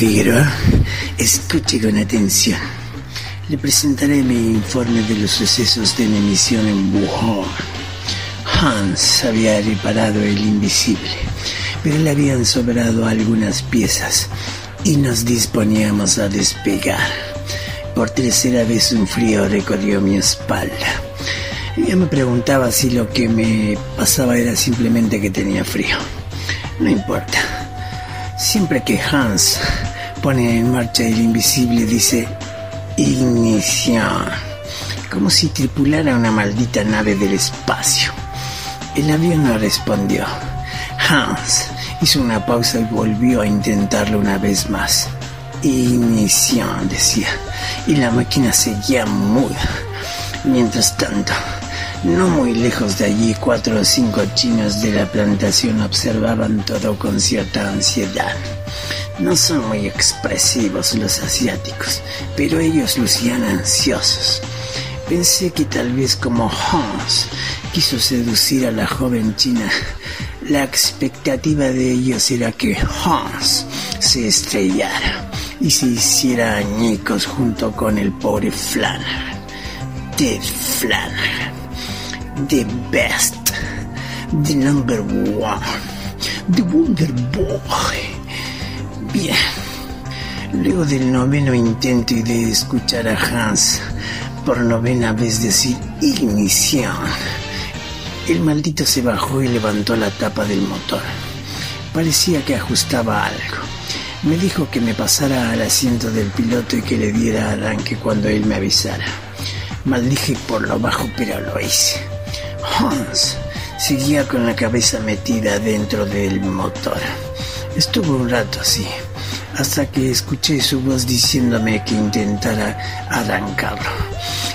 Figueroa, escuche con atención. Le presentaré mi informe de los sucesos de mi misión en Wuhan. Hans había reparado el invisible, pero le habían sobrado algunas piezas y nos disponíamos a despegar. Por tercera vez un frío recorrió mi espalda. Yo me preguntaba si lo que me pasaba era simplemente que tenía frío. No importa. Siempre que Hans pone en marcha el invisible dice ignición, como si tripulara una maldita nave del espacio. El avión no respondió. Hans hizo una pausa y volvió a intentarlo una vez más. Ignición, decía, y la máquina seguía muda. Mientras tanto, no muy lejos de allí, cuatro o cinco chinos de la plantación observaban todo con cierta ansiedad. No son muy expresivos los asiáticos, pero ellos lucían ansiosos. Pensé que tal vez como Hans quiso seducir a la joven china, la expectativa de ellos era que Hans se estrellara y se hiciera añicos junto con el pobre Flanagan. Ted Flanagan. The best. The number one. The Wonder Boy. Bien. Luego del noveno intento y de escuchar a Hans por novena vez decir ignición, el maldito se bajó y levantó la tapa del motor. Parecía que ajustaba algo. Me dijo que me pasara al asiento del piloto y que le diera arranque cuando él me avisara. Maldije por lo bajo, pero lo hice. Hans seguía con la cabeza metida dentro del motor. Estuvo un rato así, hasta que escuché su voz diciéndome que intentara arrancarlo.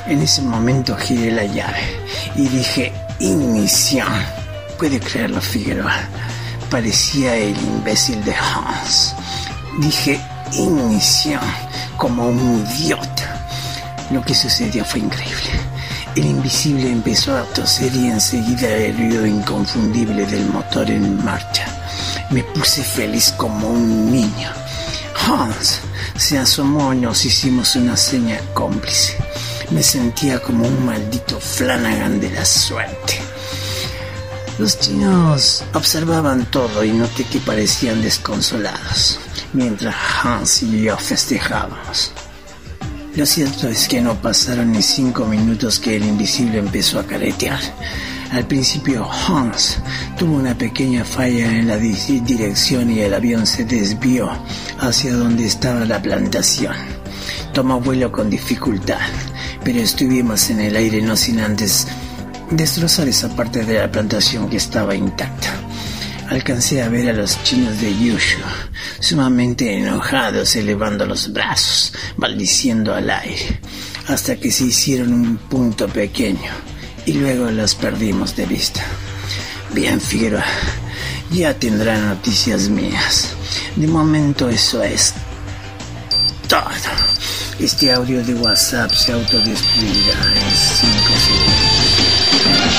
En ese momento giré la llave y dije, ignición. Puede creerlo, Figueroa. Parecía el imbécil de Hans. Dije, ignición, como un idiota. Lo que sucedió fue increíble. El invisible empezó a toser y enseguida el ruido inconfundible del motor en marcha. Me puse feliz como un niño. Hans se asomó y nos hicimos una seña cómplice. Me sentía como un maldito Flanagan de la suerte. Los chinos observaban todo y noté que parecían desconsolados, mientras Hans y yo festejábamos. Lo cierto es que no pasaron ni cinco minutos que el invisible empezó a caretear. Al principio Hans tuvo una pequeña falla en la dirección y el avión se desvió hacia donde estaba la plantación. Tomó vuelo con dificultad, pero estuvimos en el aire no sin antes destrozar esa parte de la plantación que estaba intacta. Alcancé a ver a los chinos de Yushu, sumamente enojados, elevando los brazos, maldiciendo al aire, hasta que se hicieron un punto pequeño y luego los perdimos de vista. Bien, Figueroa, ya tendrá noticias mías. De momento eso es todo. Este audio de WhatsApp se autodestruirá en 5 segundos.